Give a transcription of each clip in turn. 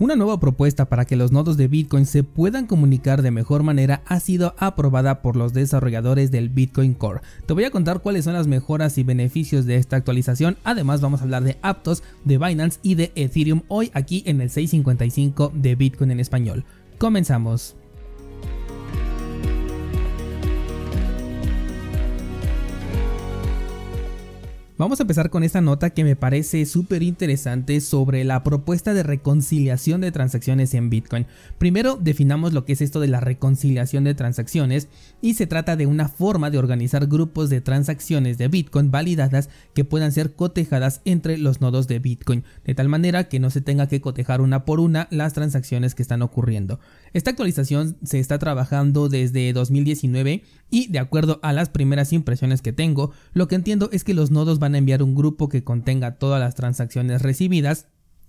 Una nueva propuesta para que los nodos de Bitcoin se puedan comunicar de mejor manera ha sido aprobada por los desarrolladores del Bitcoin Core. Te voy a contar cuáles son las mejoras y beneficios de esta actualización. Además vamos a hablar de Aptos, de Binance y de Ethereum hoy aquí en el 655 de Bitcoin en español. Comenzamos. Vamos a empezar con esta nota que me parece súper interesante sobre la propuesta de reconciliación de transacciones en Bitcoin. Primero definamos lo que es esto de la reconciliación de transacciones y se trata de una forma de organizar grupos de transacciones de Bitcoin validadas que puedan ser cotejadas entre los nodos de Bitcoin, de tal manera que no se tenga que cotejar una por una las transacciones que están ocurriendo. Esta actualización se está trabajando desde 2019 y de acuerdo a las primeras impresiones que tengo, lo que entiendo es que los nodos van a enviar un grupo que contenga todas las transacciones recibidas.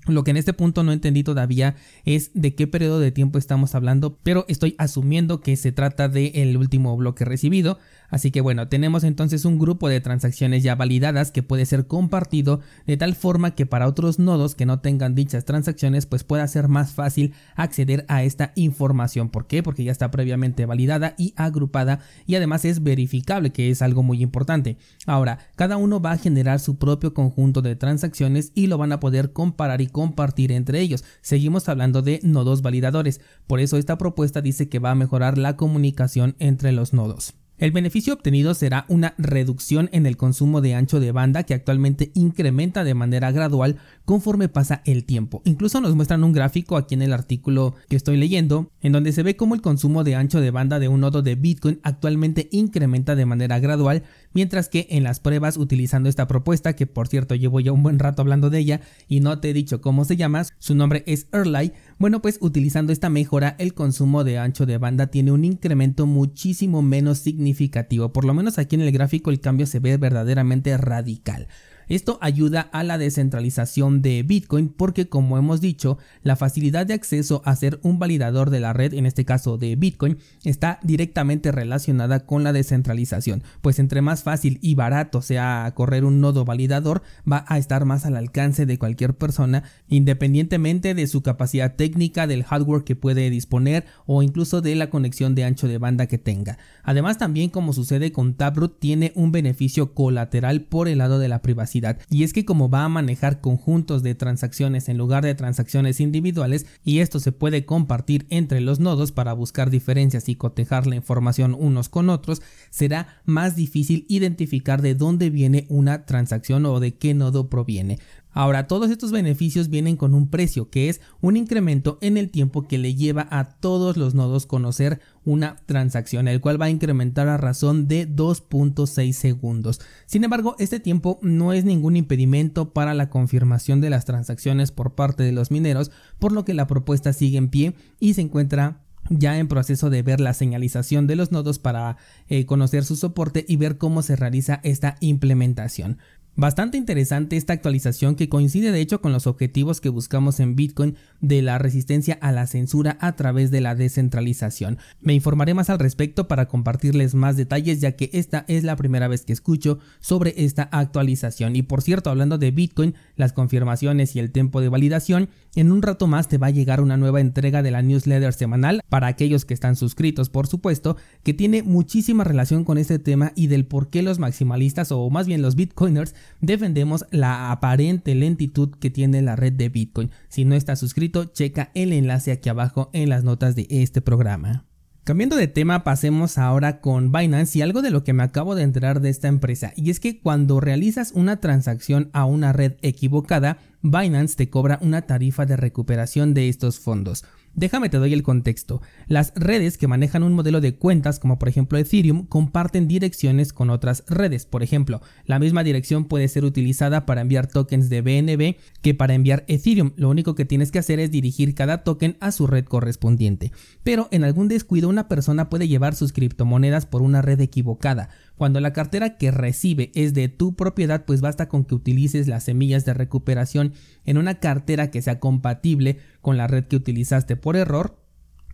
Lo que en este punto no entendí todavía es de qué periodo de tiempo estamos hablando, pero estoy asumiendo que se trata del último bloque recibido, Así que bueno, tenemos entonces un grupo de transacciones ya validadas que puede ser compartido de tal forma que para otros nodos que no tengan dichas transacciones pues pueda ser más fácil acceder a esta información. ¿Por qué? Porque ya está previamente validada y agrupada y además es verificable que es algo muy importante. Ahora, cada uno va a generar su propio conjunto de transacciones y lo van a poder comparar y compartir entre ellos. Seguimos hablando de nodos validadores. Por eso esta propuesta dice que va a mejorar la comunicación entre los nodos. El beneficio obtenido será una reducción en el consumo de ancho de banda que actualmente incrementa de manera gradual conforme pasa el tiempo. Incluso nos muestran un gráfico aquí en el artículo que estoy leyendo en donde se ve cómo el consumo de ancho de banda de un nodo de Bitcoin actualmente incrementa de manera gradual mientras que en las pruebas utilizando esta propuesta, que por cierto llevo ya un buen rato hablando de ella y no te he dicho cómo se llama, su nombre es Early, bueno pues utilizando esta mejora el consumo de ancho de banda tiene un incremento muchísimo menos significativo, por lo menos aquí en el gráfico el cambio se ve verdaderamente radical. Esto ayuda a la descentralización de Bitcoin porque como hemos dicho, la facilidad de acceso a ser un validador de la red, en este caso de Bitcoin, está directamente relacionada con la descentralización, pues entre más fácil y barato sea correr un nodo validador, va a estar más al alcance de cualquier persona, independientemente de su capacidad técnica, del hardware que puede disponer o incluso de la conexión de ancho de banda que tenga. Además también como sucede con Taproot tiene un beneficio colateral por el lado de la privacidad y es que como va a manejar conjuntos de transacciones en lugar de transacciones individuales y esto se puede compartir entre los nodos para buscar diferencias y cotejar la información unos con otros, será más difícil identificar de dónde viene una transacción o de qué nodo proviene. Ahora, todos estos beneficios vienen con un precio, que es un incremento en el tiempo que le lleva a todos los nodos conocer una transacción, el cual va a incrementar a razón de 2.6 segundos. Sin embargo, este tiempo no es ningún impedimento para la confirmación de las transacciones por parte de los mineros, por lo que la propuesta sigue en pie y se encuentra ya en proceso de ver la señalización de los nodos para eh, conocer su soporte y ver cómo se realiza esta implementación. Bastante interesante esta actualización que coincide de hecho con los objetivos que buscamos en Bitcoin de la resistencia a la censura a través de la descentralización. Me informaré más al respecto para compartirles más detalles ya que esta es la primera vez que escucho sobre esta actualización. Y por cierto, hablando de Bitcoin, las confirmaciones y el tiempo de validación, en un rato más te va a llegar una nueva entrega de la newsletter semanal para aquellos que están suscritos, por supuesto, que tiene muchísima relación con este tema y del por qué los maximalistas o más bien los bitcoiners defendemos la aparente lentitud que tiene la red de Bitcoin. Si no estás suscrito, checa el enlace aquí abajo en las notas de este programa. Cambiando de tema, pasemos ahora con Binance y algo de lo que me acabo de enterar de esta empresa, y es que cuando realizas una transacción a una red equivocada, Binance te cobra una tarifa de recuperación de estos fondos. Déjame te doy el contexto. Las redes que manejan un modelo de cuentas como por ejemplo Ethereum comparten direcciones con otras redes. Por ejemplo, la misma dirección puede ser utilizada para enviar tokens de BNB que para enviar Ethereum. Lo único que tienes que hacer es dirigir cada token a su red correspondiente. Pero en algún descuido una persona puede llevar sus criptomonedas por una red equivocada. Cuando la cartera que recibe es de tu propiedad, pues basta con que utilices las semillas de recuperación en una cartera que sea compatible con la red que utilizaste por error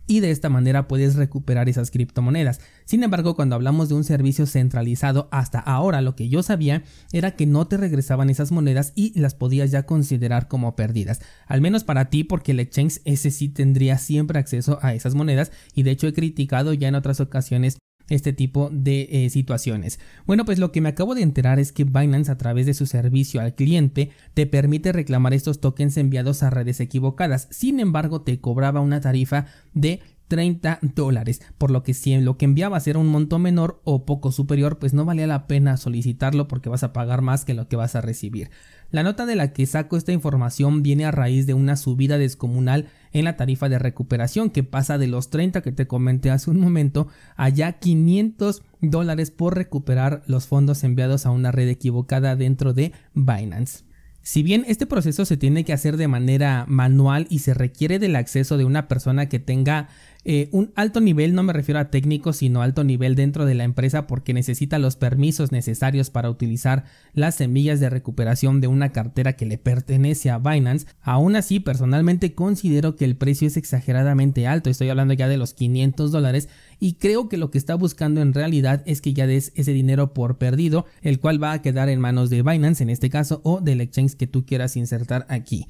y de esta manera puedes recuperar esas criptomonedas. Sin embargo, cuando hablamos de un servicio centralizado, hasta ahora lo que yo sabía era que no te regresaban esas monedas y las podías ya considerar como perdidas. Al menos para ti, porque el exchange ese sí tendría siempre acceso a esas monedas y de hecho he criticado ya en otras ocasiones este tipo de eh, situaciones. Bueno, pues lo que me acabo de enterar es que Binance a través de su servicio al cliente te permite reclamar estos tokens enviados a redes equivocadas. Sin embargo, te cobraba una tarifa de 30 dólares, por lo que si lo que enviabas era un monto menor o poco superior, pues no valía la pena solicitarlo porque vas a pagar más que lo que vas a recibir. La nota de la que saco esta información viene a raíz de una subida descomunal en la tarifa de recuperación que pasa de los 30 que te comenté hace un momento a ya 500 dólares por recuperar los fondos enviados a una red equivocada dentro de Binance. Si bien este proceso se tiene que hacer de manera manual y se requiere del acceso de una persona que tenga eh, un alto nivel, no me refiero a técnico, sino alto nivel dentro de la empresa porque necesita los permisos necesarios para utilizar las semillas de recuperación de una cartera que le pertenece a Binance. Aún así, personalmente considero que el precio es exageradamente alto, estoy hablando ya de los 500 dólares y creo que lo que está buscando en realidad es que ya des ese dinero por perdido, el cual va a quedar en manos de Binance en este caso o del exchange que tú quieras insertar aquí.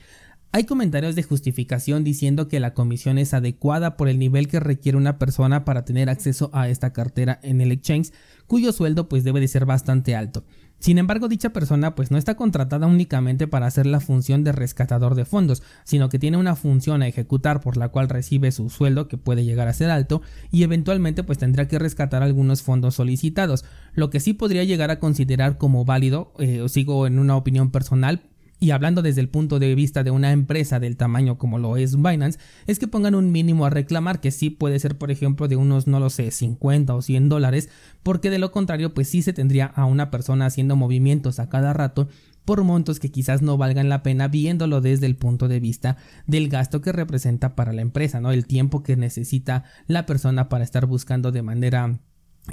Hay comentarios de justificación diciendo que la comisión es adecuada por el nivel que requiere una persona para tener acceso a esta cartera en el exchange, cuyo sueldo pues debe de ser bastante alto. Sin embargo, dicha persona pues no está contratada únicamente para hacer la función de rescatador de fondos, sino que tiene una función a ejecutar por la cual recibe su sueldo que puede llegar a ser alto y eventualmente pues tendrá que rescatar algunos fondos solicitados, lo que sí podría llegar a considerar como válido, eh, sigo en una opinión personal, y hablando desde el punto de vista de una empresa del tamaño como lo es Binance, es que pongan un mínimo a reclamar, que sí puede ser por ejemplo de unos, no lo sé, 50 o 100 dólares, porque de lo contrario pues sí se tendría a una persona haciendo movimientos a cada rato por montos que quizás no valgan la pena viéndolo desde el punto de vista del gasto que representa para la empresa, ¿no? El tiempo que necesita la persona para estar buscando de manera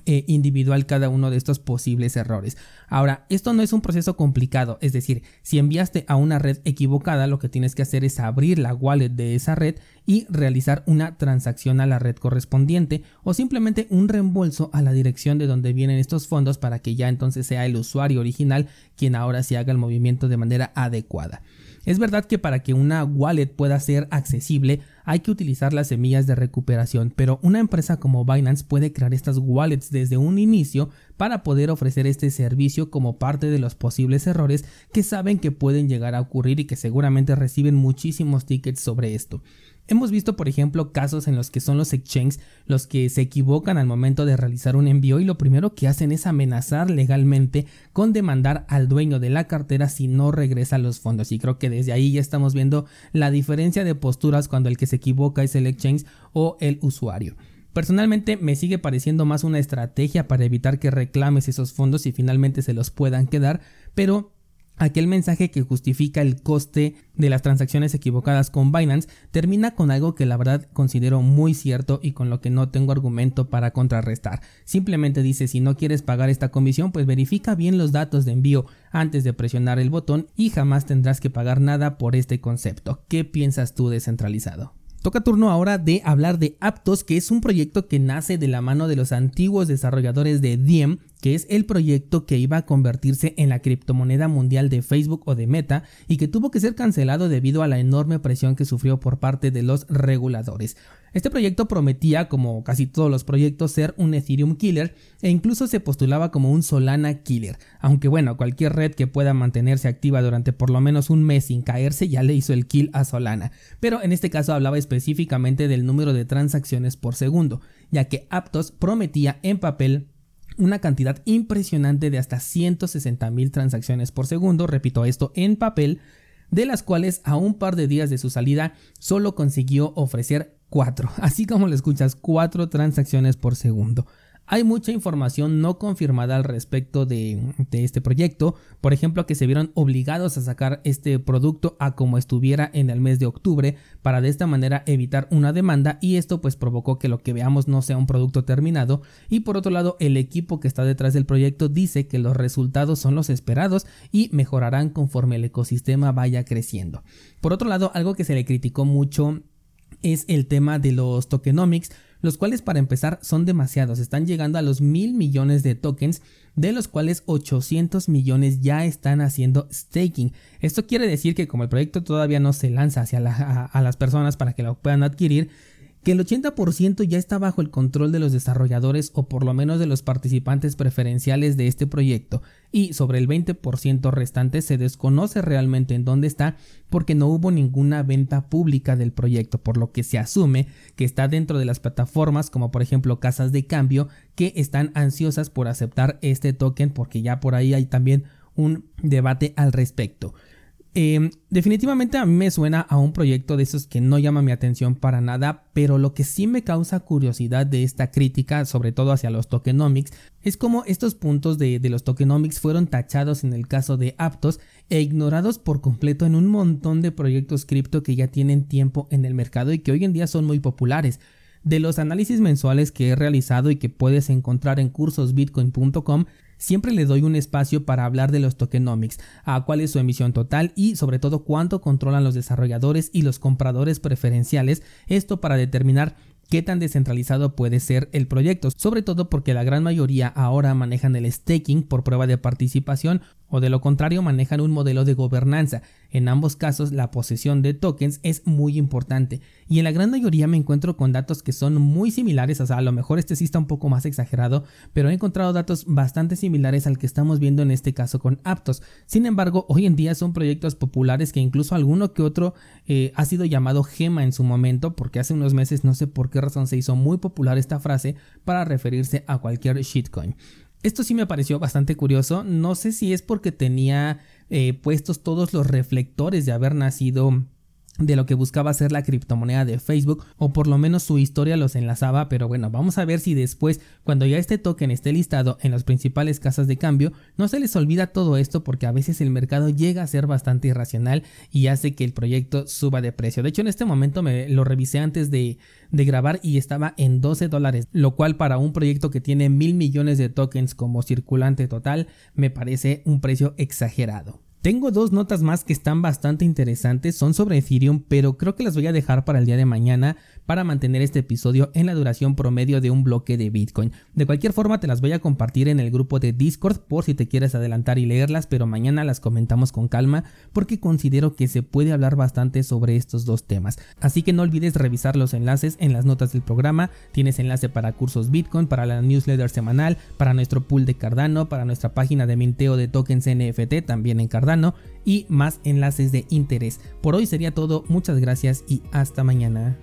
eh, individual cada uno de estos posibles errores. Ahora, esto no es un proceso complicado, es decir, si enviaste a una red equivocada, lo que tienes que hacer es abrir la wallet de esa red y realizar una transacción a la red correspondiente o simplemente un reembolso a la dirección de donde vienen estos fondos para que ya entonces sea el usuario original quien ahora se haga el movimiento de manera adecuada. Es verdad que para que una wallet pueda ser accesible hay que utilizar las semillas de recuperación, pero una empresa como Binance puede crear estas wallets desde un inicio para poder ofrecer este servicio como parte de los posibles errores que saben que pueden llegar a ocurrir y que seguramente reciben muchísimos tickets sobre esto. Hemos visto, por ejemplo, casos en los que son los exchanges los que se equivocan al momento de realizar un envío y lo primero que hacen es amenazar legalmente con demandar al dueño de la cartera si no regresa los fondos. Y creo que desde ahí ya estamos viendo la diferencia de posturas cuando el que se equivoca es el exchange o el usuario. Personalmente me sigue pareciendo más una estrategia para evitar que reclames esos fondos y finalmente se los puedan quedar, pero Aquel mensaje que justifica el coste de las transacciones equivocadas con Binance termina con algo que la verdad considero muy cierto y con lo que no tengo argumento para contrarrestar. Simplemente dice si no quieres pagar esta comisión pues verifica bien los datos de envío antes de presionar el botón y jamás tendrás que pagar nada por este concepto. ¿Qué piensas tú descentralizado? Toca turno ahora de hablar de Aptos, que es un proyecto que nace de la mano de los antiguos desarrolladores de Diem que es el proyecto que iba a convertirse en la criptomoneda mundial de Facebook o de Meta y que tuvo que ser cancelado debido a la enorme presión que sufrió por parte de los reguladores. Este proyecto prometía, como casi todos los proyectos, ser un Ethereum killer e incluso se postulaba como un Solana killer, aunque bueno, cualquier red que pueda mantenerse activa durante por lo menos un mes sin caerse ya le hizo el kill a Solana, pero en este caso hablaba específicamente del número de transacciones por segundo, ya que Aptos prometía en papel una cantidad impresionante de hasta 160 mil transacciones por segundo, repito esto en papel, de las cuales a un par de días de su salida solo consiguió ofrecer 4, así como le escuchas 4 transacciones por segundo. Hay mucha información no confirmada al respecto de, este proyecto, por ejemplo que se vieron obligados a sacar este producto a como estuviera en el mes de octubre para de esta manera evitar una demanda y esto pues provocó que lo que veamos no sea un producto terminado y por otro lado el equipo que está detrás del proyecto dice que los resultados son los esperados y mejorarán conforme el ecosistema vaya creciendo. Por otro lado algo que se le criticó mucho es el tema de los tokenomics, los cuales para empezar son demasiados, están llegando a los mil millones de tokens, de los cuales 800 millones ya están haciendo staking. Esto quiere decir que como el proyecto todavía no se lanza hacia a las personas para que lo puedan adquirir, que el 80% ya está bajo el control de los desarrolladores o por lo menos de los participantes preferenciales de este proyecto y sobre el 20% restante se desconoce realmente en dónde está porque no hubo ninguna venta pública del proyecto, por lo que se asume que está dentro de las plataformas como por ejemplo casas de cambio que están ansiosas por aceptar este token porque ya por ahí hay también un debate al respecto. Em, definitivamente a mí me suena a un proyecto de esos que no llama mi atención para nada, pero lo que sí me causa curiosidad de esta crítica, sobre todo hacia los tokenomics, es cómo estos puntos de, de los tokenomics fueron tachados en el caso de Aptos e ignorados por completo en un montón de proyectos cripto que ya tienen tiempo en el mercado y que hoy en día son muy populares. De los análisis mensuales que he realizado y que puedes encontrar en cursosbitcoin.com, Siempre le doy un espacio para hablar de los tokenomics, a cuál es su emisión total y sobre todo cuánto controlan los desarrolladores y los compradores preferenciales, esto para determinar qué tan descentralizado puede ser el proyecto, sobre todo porque la gran mayoría ahora manejan el staking por prueba de participación o de lo contrario manejan un modelo de gobernanza. En ambos casos la posesión de tokens es muy importante y en la gran mayoría me encuentro con datos que son muy similares, o sea, a lo mejor este sí está un poco más exagerado, pero he encontrado datos bastante similares al que estamos viendo en este caso con Aptos. Sin embargo, hoy en día son proyectos populares que incluso alguno que otro eh, ha sido llamado gema en su momento, porque hace unos meses no sé por qué razón se hizo muy popular esta frase para referirse a cualquier shitcoin. Esto sí me pareció bastante curioso. No sé si es porque tenía eh, puestos todos los reflectores de haber nacido de lo que buscaba ser la criptomoneda de Facebook o por lo menos su historia los enlazaba pero bueno vamos a ver si después cuando ya este token esté listado en las principales casas de cambio no se les olvida todo esto porque a veces el mercado llega a ser bastante irracional y hace que el proyecto suba de precio. De hecho en este momento me lo revisé antes de, de grabar y estaba en 12 dólares lo cual para un proyecto que tiene mil millones de tokens como circulante total me parece un precio exagerado tengo dos notas más que están bastante interesantes, son sobre Ethereum, pero creo que las voy a dejar para el día de mañana para mantener este episodio en la duración promedio de un bloque de Bitcoin. De cualquier forma te las voy a compartir en el grupo de Discord por si te quieres adelantar y leerlas, pero mañana las comentamos con calma porque considero que se puede hablar bastante sobre estos dos temas. Así que no olvides revisar los enlaces en las notas del programa, tienes enlace para cursos Bitcoin, para la newsletter semanal, para nuestro pool de Cardano, para nuestra página de minteo de tokens NFT también en Cardano y más enlaces de interés. Por hoy sería todo, muchas gracias y hasta mañana.